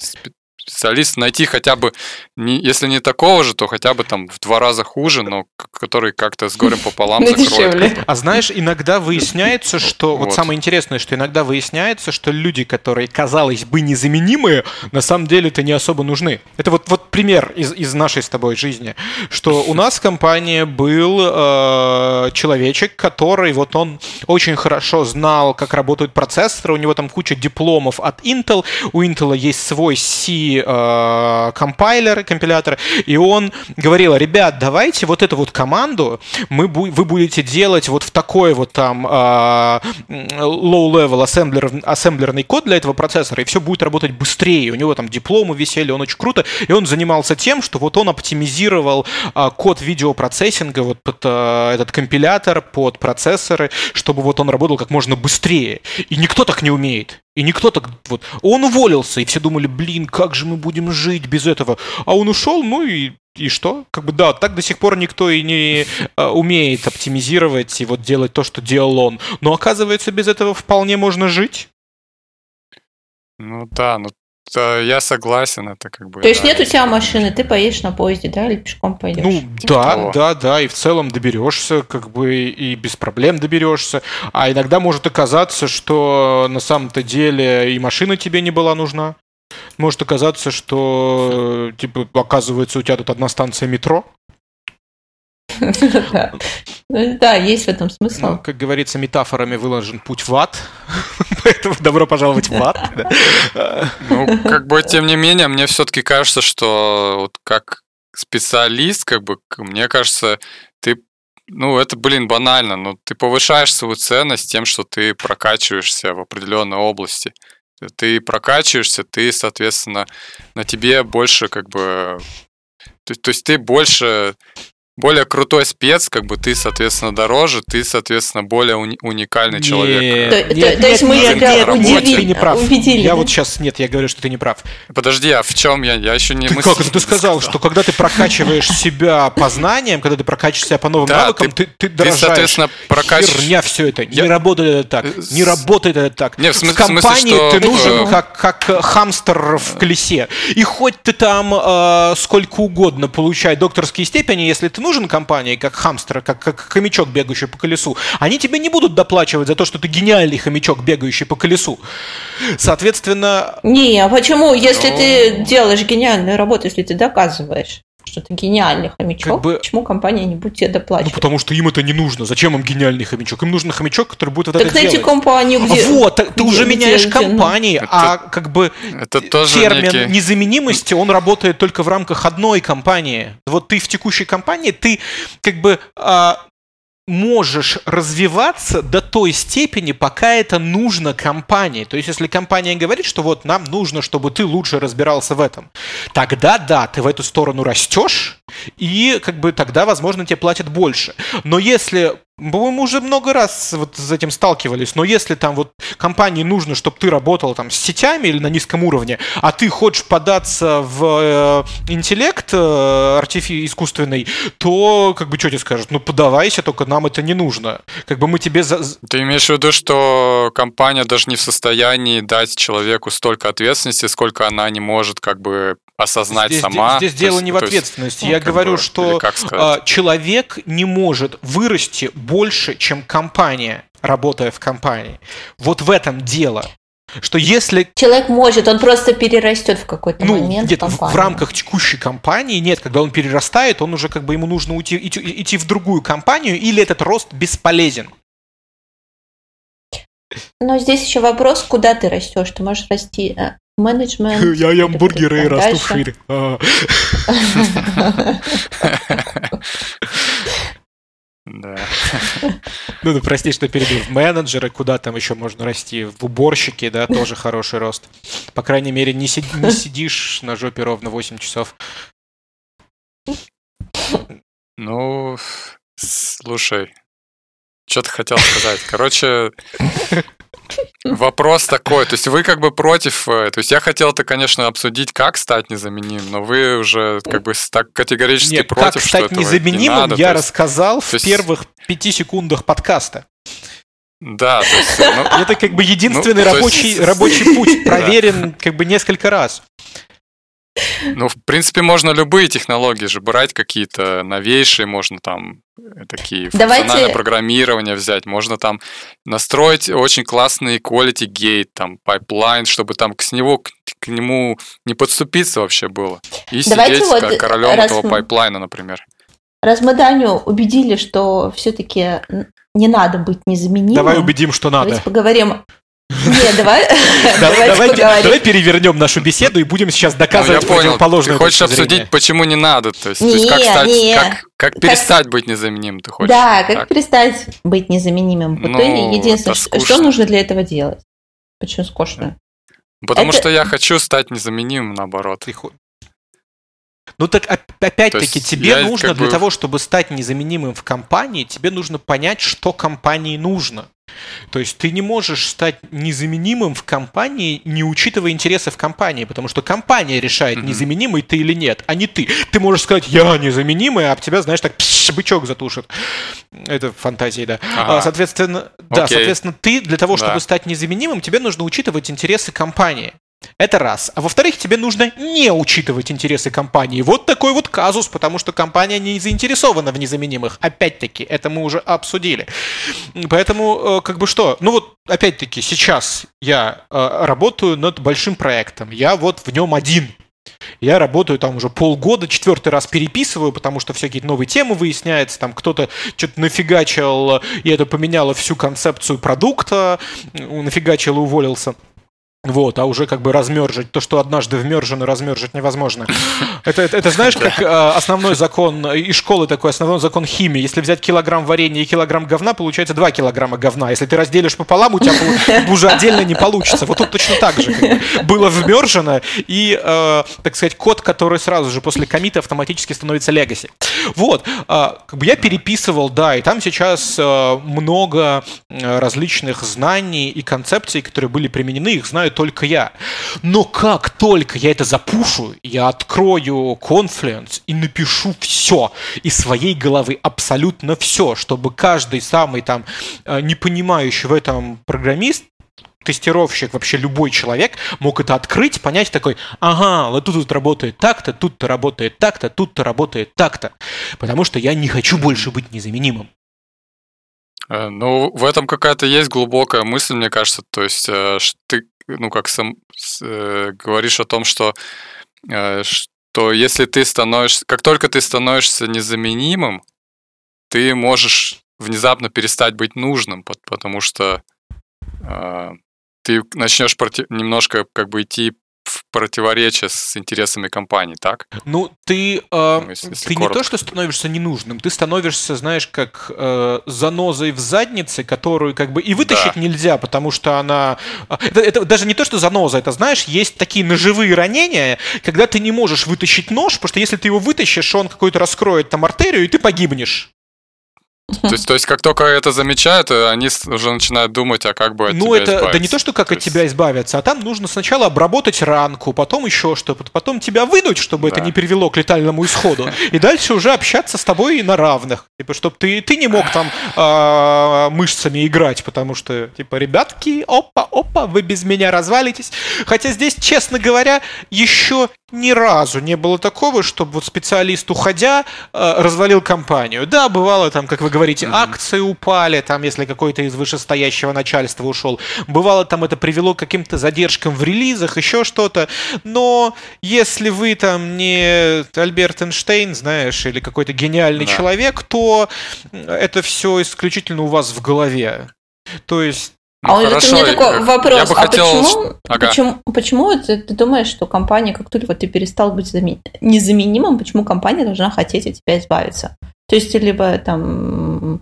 специалист найти хотя бы, не, если не такого же, то хотя бы там в два раза хуже, но который как-то с горем пополам закроет. А знаешь, иногда выясняется, что... Вот самое интересное, что иногда выясняется, что люди, которые, казалось бы, незаменимые, на самом деле это не особо нужны. Это вот, вот пример из, из нашей с тобой жизни, что у нас в компании был э, человечек, который вот он очень хорошо знал, как работают процессоры, у него там куча дипломов от Intel, у Intel есть свой C э, компайлер, компилятор, и он говорил, ребят, давайте вот эту вот команду мы, вы будете делать вот в такой вот там э, low-level ассемблер, ассемблерный код для этого процессора, и все будет работать быстрее. У него там дипломы висели, он очень круто, и он занимался тем, что вот он оптимизировал э, код видеопроцессинга, вот под э, этот компилятор, под процессоры, чтобы вот он работал как можно быстрее. И никто так не умеет. И никто так вот... Он уволился, и все думали, блин, как же мы будем жить без этого? А он ушел, ну и и что? Как бы да, так до сих пор никто и не э, умеет оптимизировать и вот делать то, что делал он. Но оказывается, без этого вполне можно жить. Ну да, ну я согласен, это как бы... То есть да, нет у тебя машины, ты поедешь на поезде, да, или пешком пойдешь? Ну, да, О. да, да, и в целом доберешься, как бы, и без проблем доберешься. А иногда может оказаться, что на самом-то деле и машина тебе не была нужна. Может оказаться, что, типа, оказывается, у тебя тут одна станция метро, да, есть в этом смысл. Ну, как говорится, метафорами выложен путь в ад, поэтому добро пожаловать в ад. Ну, как бы, тем не менее, мне все-таки кажется, что вот как специалист, как бы, мне кажется, ты ну, это, блин, банально, но ты повышаешь свою ценность тем, что ты прокачиваешься в определенной области. Ты прокачиваешься, ты, соответственно, на тебе больше как бы... То, то есть ты больше более крутой спец, как бы ты, соответственно, дороже, ты, соответственно, более уни- уникальный нет, человек. То, нет, то, то есть мы нет, тебя нет, удивили, ты не прав. Увидели, я да? вот сейчас, нет, я говорю, что ты не прав. Подожди, а в чем я? Я еще не ты Как это ты сказал, что когда ты прокачиваешь себя по знаниям, когда ты прокачиваешь себя по новым да, навыкам, ты, ты, ты дорожаешь. Ты, соответственно, прокачиваешь... Херня все это. Не работает это так. Э, не работает это так. Нет, в, смысле, в компании смысле, что... ты нужен как, как хамстер в колесе. И хоть ты там э, сколько угодно получай докторские степени, если ты нужен компании, как хамстер, как, как хомячок, бегающий по колесу, они тебе не будут доплачивать за то, что ты гениальный хомячок, бегающий по колесу. Соответственно... Не, а почему? Если Но... ты делаешь гениальную работу, если ты доказываешь, что ты гениальный хомячок, как бы... почему компания не будет тебе доплачивать? Ну, потому что им это не нужно. Зачем им гениальный хомячок? Им нужен хомячок, который будет вот так это найти делать. компанию, где... Вот, ты где, уже меняешь где, компании, где, а как бы это тоже термин некий... незаменимости, он работает только в рамках одной компании. Вот ты в текущей компании, ты как бы а, можешь развиваться до той степени, пока это нужно компании. То есть, если компания говорит, что вот нам нужно, чтобы ты лучше разбирался в этом, тогда да, ты в эту сторону растешь, и как бы тогда, возможно, тебе платят больше. Но если мы уже много раз вот с этим сталкивались, но если там вот компании нужно, чтобы ты работал там с сетями или на низком уровне, а ты хочешь податься в э, интеллект э, артифи искусственный, то как бы что тебе скажут? Ну подавайся, только нам это не нужно. Как бы мы тебе... За... Ты имеешь в виду, что компания даже не в состоянии дать человеку столько ответственности, сколько она не может как бы осознать здесь, сама. Здесь, здесь дело не в ответственности. Есть, Я говорю, бы, что а, человек не может вырасти больше, чем компания, работая в компании. Вот в этом дело. Что если... Человек может, он просто перерастет в какой-то ну, момент где-то в, в рамках текущей компании, нет, когда он перерастает, он уже как бы ему нужно уйти, идти, идти в другую компанию, или этот рост бесполезен. Но здесь еще вопрос, куда ты растешь. Ты можешь расти э, менеджмент. Я ем бургеры и расту шире. Да. Ну, ну, прости, что перейду в менеджеры, куда там еще можно расти, в уборщики, да, тоже хороший рост. По крайней мере, не, сид- не сидишь на жопе ровно 8 часов. Ну, слушай, что ты хотел сказать? Короче, Вопрос такой, то есть вы как бы против, э, то есть я хотел это, конечно, обсудить, как стать незаменимым, но вы уже как бы так категорически Нет, против, как стать что незаменимым, не надо, я есть, рассказал в есть... первых пяти секундах подкаста. Да, то есть, ну, это как бы единственный ну, рабочий, есть... рабочий путь, проверен как бы несколько раз. Ну, в принципе, можно любые технологии же брать какие-то новейшие, можно там э, такие Давайте... функциональное программирование взять, можно там настроить очень классный quality gate, там, pipeline, чтобы там к, него, к, к нему не подступиться вообще было. И Давайте сидеть вот как королем раз... этого pipeline а, например. Раз мы Даню убедили, что все-таки не надо быть незаменимым. Давай убедим, что надо. Давайте поговорим нет, давай, давай, давай перевернем нашу беседу и будем сейчас доказывать ну, противоположное. Ты хочешь обсудить, почему не надо? То есть, как, стать, перестать быть незаменимым, ты хочешь? Да, как так. перестать быть незаменимым. Ну, то единственное, что, что нужно для этого делать? Почему скучно? Потому это... что я хочу стать незаменимым, наоборот. Ну так опять-таки тебе нужно для бы... того, чтобы стать незаменимым в компании, тебе нужно понять, что компании нужно. То есть ты не можешь стать незаменимым в компании, не учитывая интересы в компании, потому что компания решает, mm-hmm. незаменимый ты или нет, а не ты. Ты можешь сказать, я незаменимый, а тебя, знаешь, так пш, бычок затушит. Это фантазии, да. Ага. А, соответственно, okay. да, соответственно, ты для того, чтобы да. стать незаменимым, тебе нужно учитывать интересы компании. Это раз. А во-вторых, тебе нужно не учитывать интересы компании. Вот такой вот казус, потому что компания не заинтересована в незаменимых. Опять-таки, это мы уже обсудили. Поэтому, э, как бы что, ну вот, опять-таки, сейчас я э, работаю над большим проектом. Я вот в нем один. Я работаю там уже полгода, четвертый раз переписываю, потому что всякие новые темы выясняются, там кто-то что-то нафигачил, и это поменяло всю концепцию продукта, нафигачил и уволился. Вот, а уже как бы размержить то, что однажды вмержено, размержить невозможно. Это, это, это знаешь, как э, основной закон из школы такой основной закон химии. Если взять килограмм варенья и килограмм говна, получается 2 килограмма говна. Если ты разделишь пополам, у тебя уже отдельно не получится. Вот тут точно так же. Как бы, было вмержено, и, э, так сказать, код, который сразу же после комита автоматически становится легаси. Вот, э, как бы я переписывал, да, и там сейчас много различных знаний и концепций, которые были применены, их знают только я. Но как только я это запушу, я открою Confluence и напишу все из своей головы, абсолютно все, чтобы каждый самый там э, не понимающий в этом программист тестировщик, вообще любой человек мог это открыть, понять такой, ага, вот тут, тут работает так-то, тут-то работает так-то, тут-то работает так-то. Потому что я не хочу больше быть незаменимым. Э, ну, в этом какая-то есть глубокая мысль, мне кажется. То есть, э, ты ну, как сам э, говоришь о том, что, э, что если ты становишься, как только ты становишься незаменимым, ты можешь внезапно перестать быть нужным, потому что э, ты начнешь против, немножко как бы идти в противоречие с интересами компании, так? Ну, ты, э, ну, если, если ты не то, что становишься ненужным, ты становишься, знаешь, как э, занозой в заднице, которую как бы и вытащить да. нельзя, потому что она... А, это, это даже не то, что заноза, это, знаешь, есть такие ножевые ранения, когда ты не можешь вытащить нож, потому что если ты его вытащишь, он какой-то раскроет там артерию, и ты погибнешь. То есть, то есть, как только это замечают, э, они уже начинают думать, а как бы от ну, тебя это, избавиться. Да не то, что как то от тебя избавиться, а там нужно сначала обработать ранку, потом еще что-то, потом тебя вынуть, чтобы да. это не привело к летальному исходу, и дальше уже общаться с тобой на равных. Типа, чтобы ты, ты не мог там э, мышцами играть, потому что, типа, ребятки, опа, опа, вы без меня развалитесь. Хотя здесь, честно говоря, еще ни разу не было такого, чтобы вот специалист, уходя, э, развалил компанию. Да, бывало там, как вы говорите, mm-hmm. акции упали, там, если какой-то из вышестоящего начальства ушел. Бывало там это привело к каким-то задержкам в релизах, еще что-то. Но если вы там не Альберт Эйнштейн, знаешь, или какой-то гениальный да. человек, то это все исключительно у вас в голове. То есть ну, а хорошо, у меня такой вопрос. Я бы а хотел... почему, ага. почему, почему ты, ты думаешь, что компания, как только ты перестал быть замен... незаменимым, почему компания должна хотеть от тебя избавиться? То есть, либо там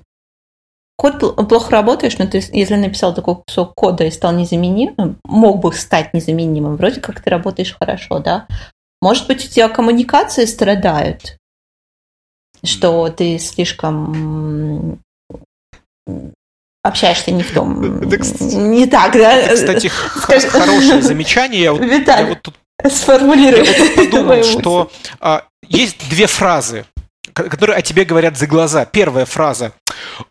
код плохо работаешь, но ты, если написал такой кусок кода и стал незаменимым, мог бы стать незаменимым, вроде как ты работаешь хорошо, да? Может быть, у тебя коммуникации страдают, что ты слишком общаешься не в том, не так, да? Это, кстати, хорошее замечание. Я вот, я вот тут, сформулируй. Я вот тут подумал, что а, есть две фразы, которые о тебе говорят за глаза. Первая фраза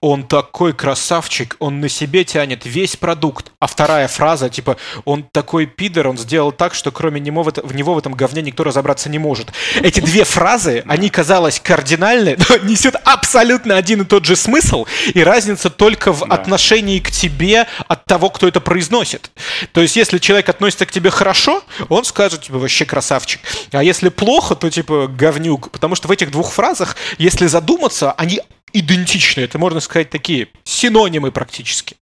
он такой красавчик, он на себе тянет весь продукт. А вторая фраза, типа, он такой пидор, он сделал так, что кроме него в, него в этом говне никто разобраться не может. Эти две фразы, они, казалось, кардинальны, но несут абсолютно один и тот же смысл, и разница только в да. отношении к тебе от того, кто это произносит. То есть, если человек относится к тебе хорошо, он скажет, типа, вообще красавчик. А если плохо, то, типа, говнюк. Потому что в этих двух фразах, если задуматься, они идентичны. Это, можно сказать, такие синонимы практически.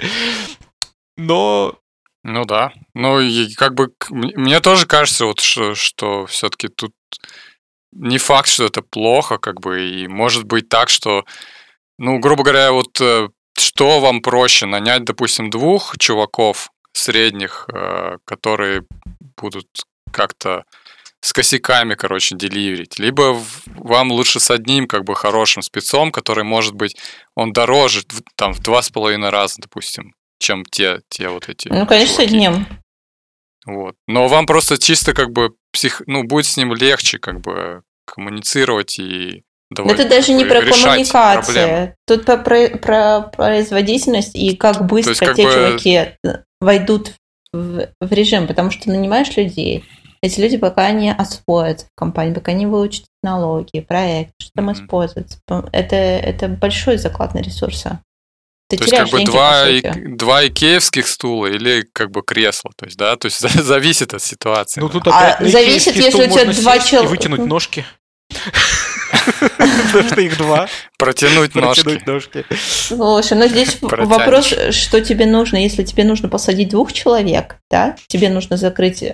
Но... Ну да. Ну, и как бы мне тоже кажется, вот, что, что все-таки тут не факт, что это плохо, как бы, и может быть так, что, ну, грубо говоря, вот э, что вам проще, нанять, допустим, двух чуваков средних, э, которые будут как-то с косяками, короче, деливерить. Либо вам лучше с одним, как бы, хорошим спецом, который, может быть, он дороже, там, в два с половиной раза, допустим, чем те, те вот эти Ну, конечно, чуваки. с одним. Вот. Но вам просто чисто, как бы, псих... ну, будет с ним легче, как бы, коммуницировать и давай, Это даже не про коммуникацию. Тут про, про, про производительность и как быстро есть, как те бы... чуваки войдут в, в режим, потому что нанимаешь людей, эти люди пока не освоятся в компании, пока не выучат технологии, проект, что там mm-hmm. используется. Это, это большой заклад на ресурсы. Ты то есть как бы деньги, два, и, два икеевских стула или как бы кресло, то есть, да, то есть зависит от ситуации. Ну тут опять а, зависит, если у тебя два человека. И вытянуть ножки. Потому что их два. Протянуть ножки. Слушай, ну здесь вопрос, что тебе нужно, если тебе нужно посадить двух человек, да, тебе нужно закрыть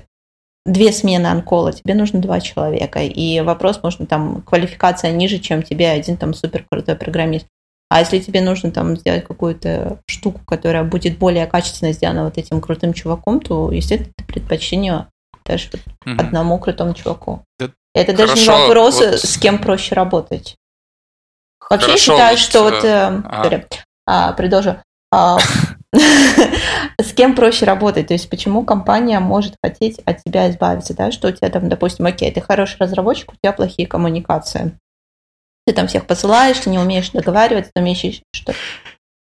две смены анкола, тебе нужно два человека. И вопрос, можно там квалификация ниже, чем тебе один там супер крутой программист. А если тебе нужно там сделать какую-то штуку, которая будет более качественно сделана вот этим крутым чуваком, то, естественно, ты предпочтение даже вот угу. одному крутому чуваку. Да. Это Хорошо, даже не вопрос, вот... с кем проще работать. Вообще Хорошо, я считаю, вот, что вот... Э, а. а, продолжу. А, с кем проще работать? То есть почему компания может хотеть от тебя избавиться, да? Что у тебя там, допустим, окей, ты хороший разработчик, у тебя плохие коммуникации ты там всех посылаешь, ты не умеешь договариваться, ты умеешь что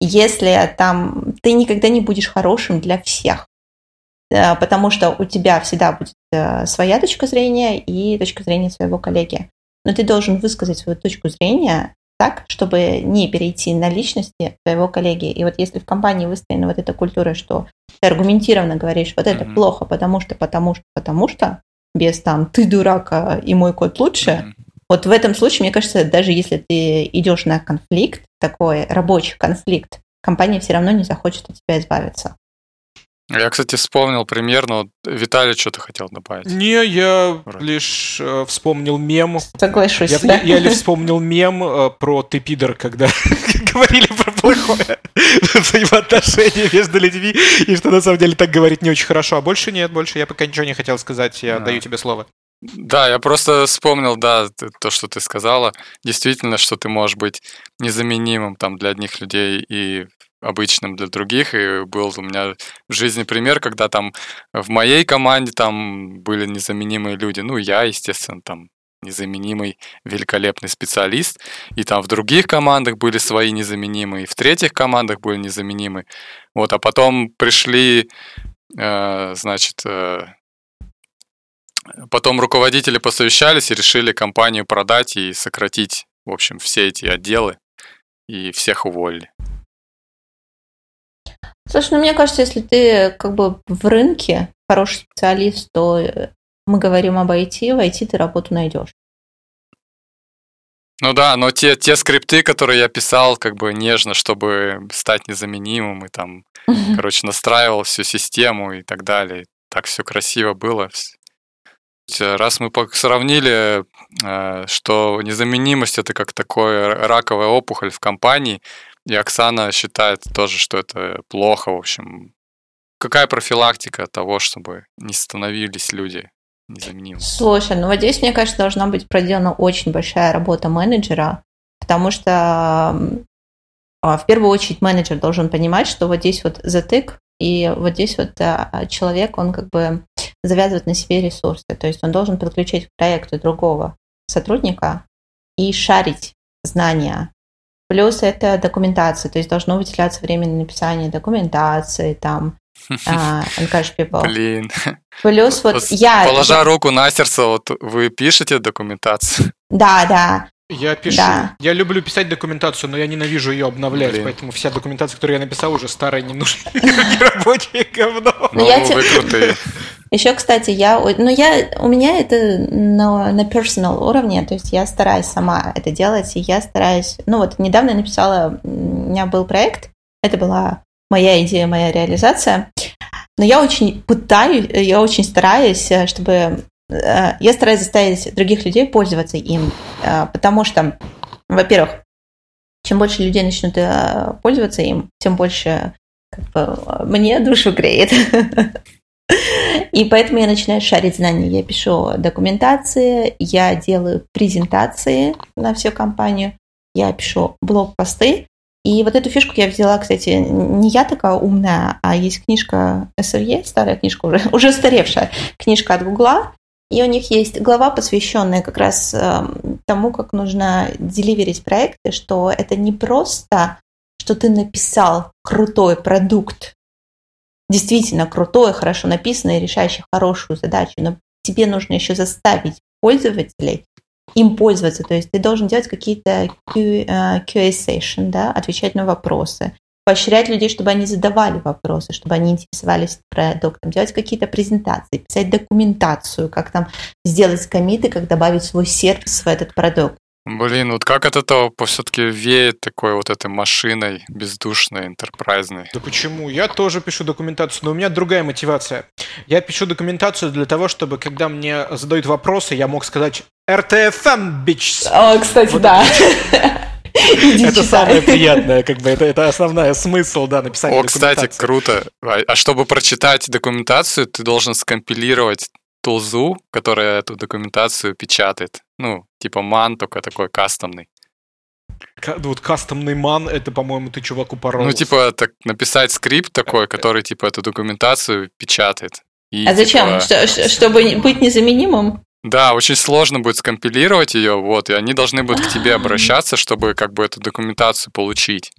если там ты никогда не будешь хорошим для всех, э, потому что у тебя всегда будет э, своя точка зрения и точка зрения своего коллеги. Но ты должен высказать свою точку зрения так, чтобы не перейти на личности твоего коллеги. И вот если в компании выстроена вот эта культура, что ты аргументированно говоришь, вот это mm-hmm. плохо, потому что, потому что, потому что, без там ты дурак а, и мой код лучше, mm-hmm. Вот в этом случае, мне кажется, даже если ты идешь на конфликт, такой рабочий конфликт, компания все равно не захочет от тебя избавиться. Я, кстати, вспомнил примерно. Вот Виталий что-то хотел добавить. Не, я Вроде. лишь э, вспомнил мем. Соглашусь, я, да? я, я лишь вспомнил мем э, про ты пидор, когда говорили про плохое взаимоотношение между людьми, и что на самом деле так говорить не очень хорошо. А больше нет, больше я пока ничего не хотел сказать. Я а. даю тебе слово. Да, я просто вспомнил, да, то, что ты сказала. Действительно, что ты можешь быть незаменимым там для одних людей и обычным для других. И был у меня в жизни пример, когда там в моей команде там были незаменимые люди. Ну, я, естественно, там незаменимый, великолепный специалист. И там в других командах были свои незаменимые, в третьих командах были незаменимые. Вот, а потом пришли, э, значит, э, Потом руководители посовещались и решили компанию продать и сократить, в общем, все эти отделы и всех уволили. Слушай, ну мне кажется, если ты как бы в рынке хороший специалист, то э, мы говорим об IT, в IT ты работу найдешь. Ну да, но те, те скрипты, которые я писал как бы нежно, чтобы стать незаменимым, и там, короче, настраивал всю систему и так далее. Так все красиво было. Раз мы сравнили, э, что незаменимость это как такое раковая опухоль в компании, и Оксана считает тоже, что это плохо, в общем. Какая профилактика того, чтобы не становились люди незаменимыми? Слушай, ну вот здесь, мне кажется, должна быть проделана очень большая работа менеджера, потому что а, в первую очередь менеджер должен понимать, что вот здесь вот затык, и вот здесь вот человек, он как бы завязывать на себе ресурсы. То есть он должен подключить к проекту другого сотрудника и шарить знания. Плюс это документация, то есть должно выделяться время на написание документации, там, uh, encourage people. Блин. Плюс вот, вот я... Положа я... руку на сердце, вот вы пишете документацию? Да, да. Я пишу. Да. Я люблю писать документацию, но я ненавижу ее обновлять, Блин. поэтому вся документация, которую я написал, уже старая, не нужна. Рабочее говно. Ну, ну вы крутые. Еще, кстати, я, ну, я, у меня это на, на personal уровне, то есть я стараюсь сама это делать, и я стараюсь, ну, вот недавно я написала, у меня был проект, это была моя идея, моя реализация, но я очень пытаюсь, я очень стараюсь, чтобы, э, я стараюсь заставить других людей пользоваться им, э, потому что, во-первых, чем больше людей начнут э, пользоваться им, тем больше как бы, мне душу греет. И поэтому я начинаю шарить знания. Я пишу документации, я делаю презентации на всю компанию, я пишу блог-посты. И вот эту фишку я взяла, кстати, не я такая умная, а есть книжка SRE, старая книжка, уже, уже устаревшая книжка от Гугла, и у них есть глава, посвященная как раз э, тому, как нужно деливерить проекты, что это не просто, что ты написал крутой продукт, действительно крутое, хорошо написанное, решающее хорошую задачу, но тебе нужно еще заставить пользователей им пользоваться. То есть ты должен делать какие-то QA э, session, да, отвечать на вопросы, поощрять людей, чтобы они задавали вопросы, чтобы они интересовались продуктом, делать какие-то презентации, писать документацию, как там сделать комиты, как добавить свой сервис в этот продукт. Блин, вот как от этого все-таки веет такой вот этой машиной бездушной, интерпрайзной? Да почему? Я тоже пишу документацию, но у меня другая мотивация. Я пишу документацию для того, чтобы, когда мне задают вопросы, я мог сказать RTFM, bitch. О, кстати, вот да. Это самое приятное, как бы, это, это основной смысл, да, написания О, кстати, круто. А, а чтобы прочитать документацию, ты должен скомпилировать тулзу, которая эту документацию печатает. Ну, типа ман, только такой кастомный. Вот кастомный ман, это, по-моему, ты чуваку порол. Ну, типа, так, написать скрипт такой, который, типа, эту документацию печатает. И, а зачем? Типа... Что, чтобы быть незаменимым? Да, очень сложно будет скомпилировать ее, вот, и они должны будут к тебе обращаться, чтобы как бы эту документацию получить.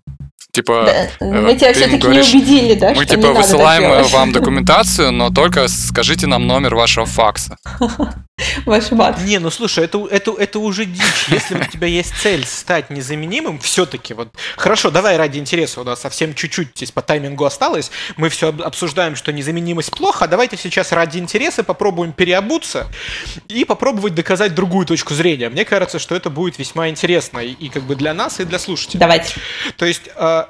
Типа, э, мы тебя все-таки не убедили, да? Мы типа высылаем вам документацию, но только скажите нам номер вашего факса. Ваш мат. Не, ну слушай, это, это, это уже дичь. Если у тебя есть цель стать незаменимым, все-таки вот. Хорошо, давай ради интереса, у нас совсем чуть-чуть здесь по таймингу осталось. Мы все обсуждаем, что незаменимость плохо. А давайте сейчас ради интереса попробуем переобуться и попробовать доказать другую точку зрения. Мне кажется, что это будет весьма интересно и, и как бы для нас, и для слушателей. Давайте. То есть э,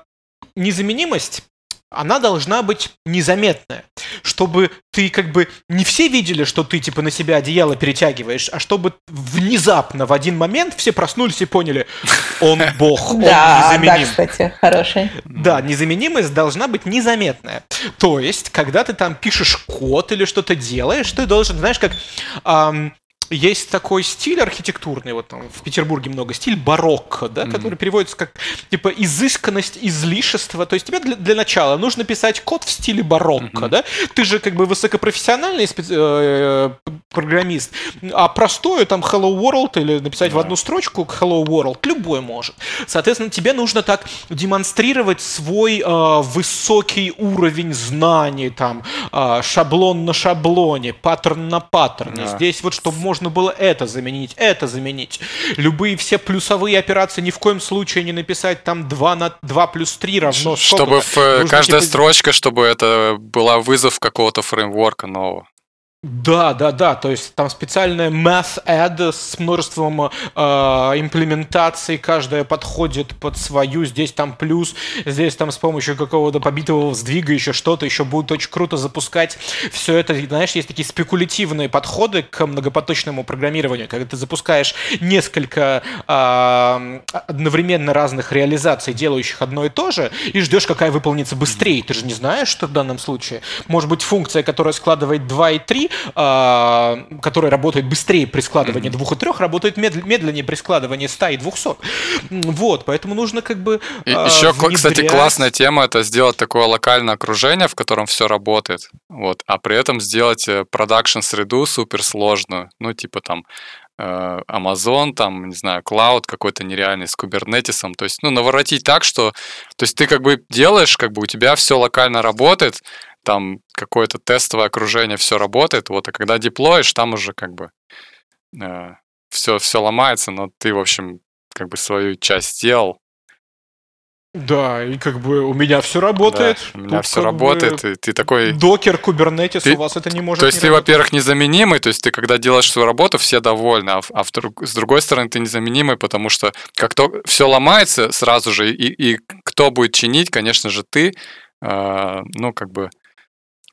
незаменимость она должна быть незаметная, чтобы ты как бы не все видели, что ты типа на себя одеяло перетягиваешь, а чтобы внезапно в один момент все проснулись и поняли, он бог, он да, незаменим. Да, кстати, хороший. Да, незаменимость должна быть незаметная. То есть, когда ты там пишешь код или что-то делаешь, ты должен, знаешь, как есть такой стиль архитектурный, вот там в Петербурге много, стиль барокко, да, mm-hmm. который переводится как типа изысканность, излишество. То есть тебе для, для начала нужно писать код в стиле барокко, mm-hmm. да? Ты же как бы высокопрофессиональный специ... э, программист, а простое там Hello World или написать yeah. в одну строчку Hello World любой может. Соответственно, тебе нужно так демонстрировать свой э, высокий уровень знаний, там э, шаблон на шаблоне, паттерн на паттерне. Yeah. Здесь вот чтобы можно можно было это заменить, это заменить. Любые все плюсовые операции ни в коем случае не написать там 2 на 2 плюс 3 равно Чтобы в, э, каждая типа... строчка, чтобы это была вызов какого-то фреймворка нового. Да, да, да, то есть там специальная math add с множеством э, имплементаций, каждая подходит под свою, здесь там плюс, здесь там с помощью какого-то побитого сдвига еще что-то, еще будет очень круто запускать. Все это, знаешь, есть такие спекулятивные подходы к многопоточному программированию, когда ты запускаешь несколько э, одновременно разных реализаций, делающих одно и то же, и ждешь, какая выполнится быстрее. Ты же не знаешь, что в данном случае может быть функция, которая складывает 2 и 3, а, который работает быстрее при складывании двух и трех, работает медленнее при складывании 100 и 200. Вот, поэтому нужно как бы и а, Еще, внедрять... кстати, классная тема это сделать такое локальное окружение, в котором все работает, вот, а при этом сделать э, продакшн среду супер сложную, ну типа там э, Amazon, там, не знаю, Cloud какой-то нереальный с кубернетисом. То есть, ну, наворотить так, что... То есть ты как бы делаешь, как бы у тебя все локально работает, там какое-то тестовое окружение, все работает, вот, а когда деплоишь, там уже как бы э, все, все ломается, но ты, в общем, как бы свою часть сделал. Да, и как бы у меня все работает. Да, у меня все работает, и ты такой... Докер, кубернетис, у вас это не может То есть ты, во-первых, незаменимый, то есть ты, когда делаешь свою работу, все довольны, а, а с другой стороны, ты незаменимый, потому что как то все ломается сразу же, и, и кто будет чинить, конечно же, ты, э, ну, как бы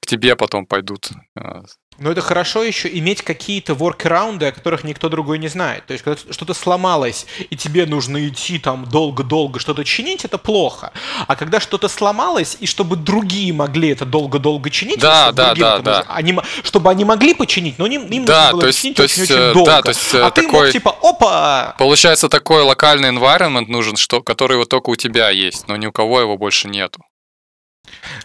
к тебе потом пойдут. А, Но это хорошо еще иметь какие-то воркараунды, о которых никто другой не знает. То есть, когда что-то сломалось, и тебе нужно идти там долго-долго что-то чинить, это плохо. А когда что-то сломалось, и чтобы другие могли это долго-долго чинить, да, да, да, да. Нужно, они, чтобы они могли починить, но им, им да, нужно было то есть, починить то очень, очень долго. Да, то есть, а такой, ты мог типа, опа! Получается, такой локальный environment нужен, что, который вот только у тебя есть, но ни у кого его больше нету.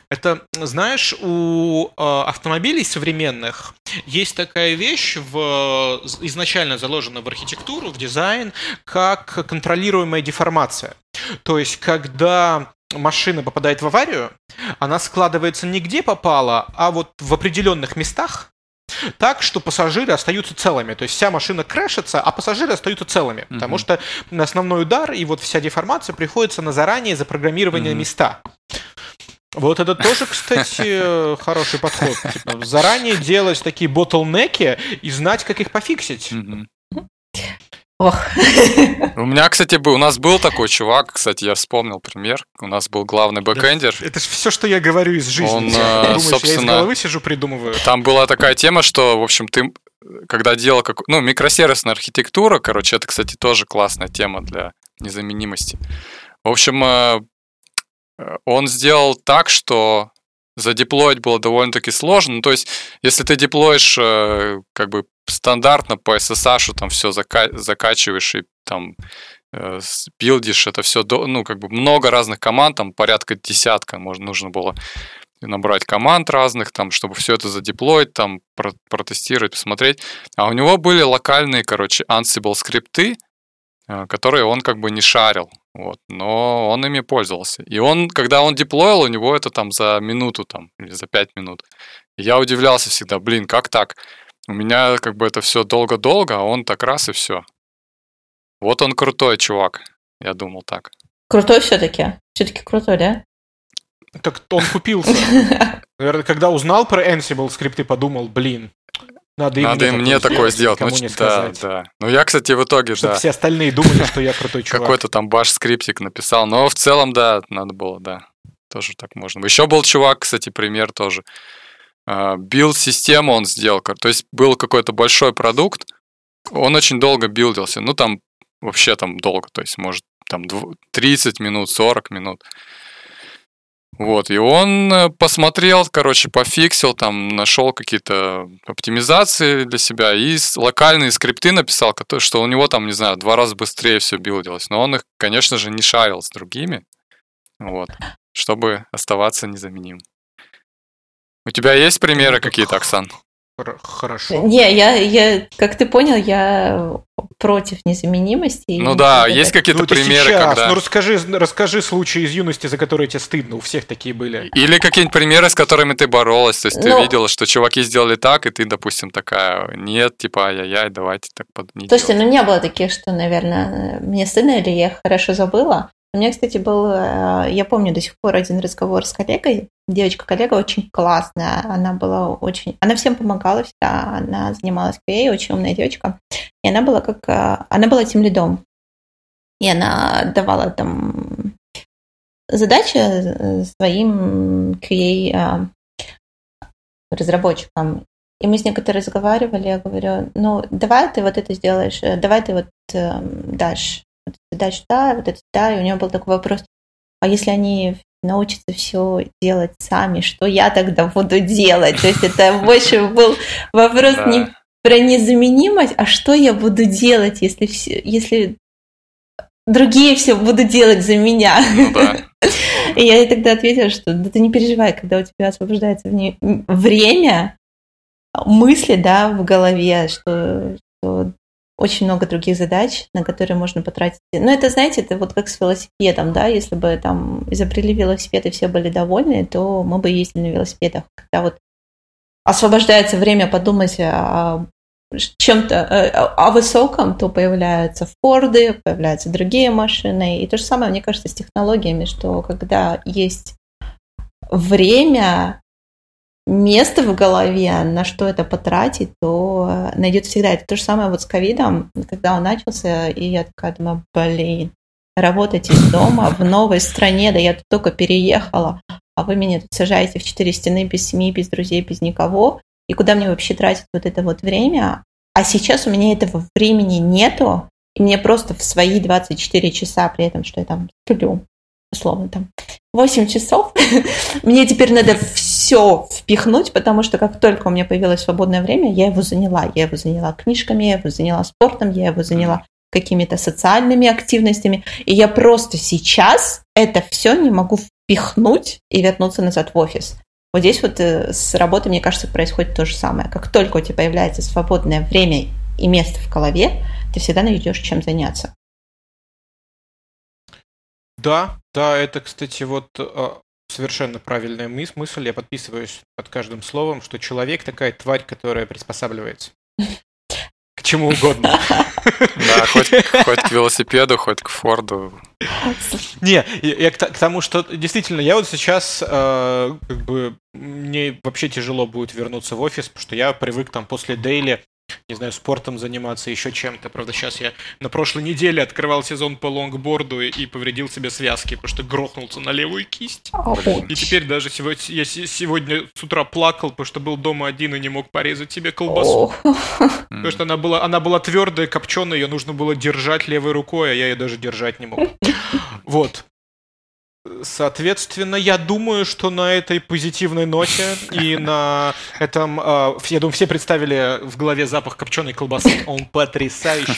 Это, знаешь, у э, автомобилей современных есть такая вещь, в, изначально заложена в архитектуру, в дизайн, как контролируемая деформация. То есть, когда машина попадает в аварию, она складывается не где попало, а вот в определенных местах, так, что пассажиры остаются целыми. То есть вся машина crash ится, а пассажиры остаются целыми. Mm-hmm. Потому что основной удар и вот вся деформация приходится на заранее запрограммированные mm-hmm. места. Вот это тоже, кстати, хороший подход. Типа, заранее делать такие bottleneck и и знать, как их по fix ить. Ох. У меня, кстати, был, у нас был такой чувак, кстати, я вспомнил пример. У нас был главный backend ер. Это же все, что я говорю из жизни. Он, э, Думаешь, собственно, я из головы сижу, придумываю. Там была такая тема, что, в общем, ты когда делал как, ну, микросервисная архитектура, короче, это, кстати, тоже классная тема для незаменимости. В общем, э, он сделал так, что задеплоить было довольно-таки сложно. Ну, то есть, если ты деплоишь э, как бы стандартно по SSH, там все зака- закачиваешь и там э, билдишь, это все, до, ну, как бы много разных команд, там порядка десятка, можно, нужно было набрать команд разных, там, чтобы все это задеплоить, там, про- протестировать, посмотреть. А у него были локальные, короче, Ansible скрипты, э, которые он как бы не шарил. Вот, но он ими пользовался. И он, когда он деплоил, у него это там за минуту там, или за пять минут. И я удивлялся всегда, блин, как так? У меня как бы это все долго-долго, а он так раз и все. Вот он крутой чувак, я думал так. Крутой все-таки? Все-таки крутой, да? Так он купился. Наверное, когда узнал про Ansible скрипты, подумал, блин, надо, Надо и мне такое сделать. Ну, не да, да. Ну, я, кстати, в итоге, Чтобы да. все остальные думали, что я крутой чувак. Какой-то там баш-скриптик написал. Но в целом, да, надо было, да. Тоже так можно. Еще был чувак, кстати, пример тоже. Билд-систему он сделал. То есть был какой-то большой продукт, он очень долго билдился. Ну, там вообще там долго, то есть, может, там 30 минут, 40 минут. Вот, и он э, посмотрел, короче, пофиксил, там, нашел какие-то оптимизации для себя и локальные скрипты написал, что у него там, не знаю, два раза быстрее все билдилось. Но он их, конечно же, не шарил с другими, вот, чтобы оставаться незаменимым. У тебя есть примеры какие-то, Оксан? Хорошо. Не, я, я, как ты понял, я против незаменимости. Ну да, есть какие-то ну, примеры, сейчас. когда... Ну расскажи, расскажи случаи из юности, за которые тебе стыдно, у всех такие были. Или какие-нибудь примеры, с которыми ты боролась, то есть ну, ты видела, что чуваки сделали так, и ты, допустим, такая, нет, типа, ай-яй-яй, давайте так под... не Слушайте, делать. ну не было таких, что, наверное, мне стыдно или я хорошо забыла. У меня, кстати, был, э, я помню до сих пор один разговор с коллегой. Девочка-коллега очень классная, она была очень... Она всем помогала всегда, она занималась QA, очень умная девочка. И она была как... Э, она была тем лидом. И она давала там задачи э, своим QA разработчикам. И мы с как-то разговаривали, я говорю, ну, давай ты вот это сделаешь, давай ты вот дашь вот задачу да, вот это да, и у него был такой вопрос, а если они научатся все делать сами, что я тогда буду делать? То есть это больше был вопрос не про незаменимость, а что я буду делать, если все, если другие все будут делать за меня. Ну, да. И я ей тогда ответила, что да ты не переживай, когда у тебя освобождается время, мысли, да, в голове, что, что очень много других задач, на которые можно потратить. Но это, знаете, это вот как с велосипедом, да, если бы там изобрели велосипед и все были довольны, то мы бы ездили на велосипедах. Когда вот освобождается время подумать о чем-то, э, о высоком, то появляются Форды, появляются другие машины. И то же самое, мне кажется, с технологиями, что когда есть время место в голове, на что это потратить, то найдет всегда. Это то же самое вот с ковидом, когда он начался, и я такая думаю, блин, работать из дома в новой стране, да я тут только переехала, а вы меня тут сажаете в четыре стены без семьи, без друзей, без никого, и куда мне вообще тратить вот это вот время? А сейчас у меня этого времени нету, и мне просто в свои 24 часа, при этом, что я там сплю, условно там 8 часов, мне теперь надо все впихнуть, потому что как только у меня появилось свободное время, я его заняла. Я его заняла книжками, я его заняла спортом, я его заняла какими-то социальными активностями. И я просто сейчас это все не могу впихнуть и вернуться назад в офис. Вот здесь вот э, с работой, мне кажется, происходит то же самое. Как только у тебя появляется свободное время и место в голове, ты всегда найдешь чем заняться. Да, да, это, кстати, вот э, совершенно правильная мысль. Я подписываюсь под каждым словом, что человек такая тварь, которая приспосабливается к чему угодно. Да, хоть, хоть к велосипеду, хоть к Форду. Не, я к, к тому, что действительно, я вот сейчас э, как бы мне вообще тяжело будет вернуться в офис, потому что я привык там после дейли не знаю, спортом заниматься, еще чем-то. Правда, сейчас я на прошлой неделе открывал сезон по лонгборду и повредил себе связки, потому что грохнулся на левую кисть. И теперь даже сегодня, я сегодня с утра плакал, потому что был дома один и не мог порезать себе колбасу. Потому что она была, она была твердая, копченая, ее нужно было держать левой рукой, а я ее даже держать не мог. Вот. Соответственно, я думаю, что на этой позитивной ноте и на этом, э, я думаю, все представили в голове запах копченой колбасы. Он потрясающий.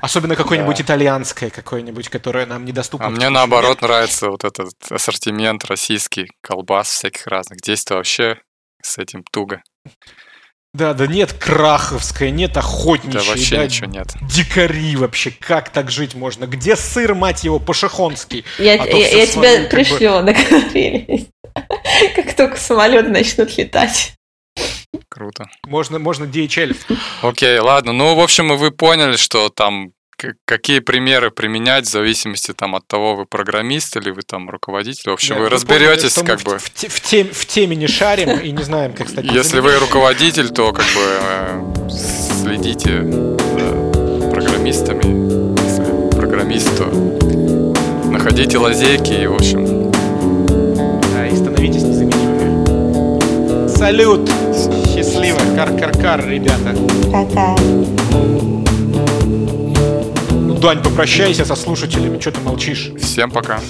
Особенно какой-нибудь да. итальянское, какое-нибудь, которое нам недоступно. А мне наоборот нравится вот этот ассортимент российский, колбас всяких разных. Здесь-то вообще с этим туго. Да, да нет краховская, нет охотничьей. Да вообще да, ничего нет. Дикари вообще, как так жить можно? Где сыр, мать его, пашихонский? Я, а я, я тебя пришлю, бы... договорились. Как только самолеты начнут летать. Круто. Можно, можно DHL. Окей, ладно. Ну, в общем, вы поняли, что там какие примеры применять в зависимости там от того, вы программист или вы там руководитель. В общем, да, вы разберетесь как в, бы... В, в, тем, в теме не шарим и не знаем, как стать... Если вы руководитель, то как бы э, следите за программистами. Если программист, то находите лазейки и, в общем... Да, и становитесь незаменимыми. Салют! Счастливо! Кар-кар-кар, ребята! Пока! Дань, попрощайся со слушателями, что ты молчишь? Всем пока.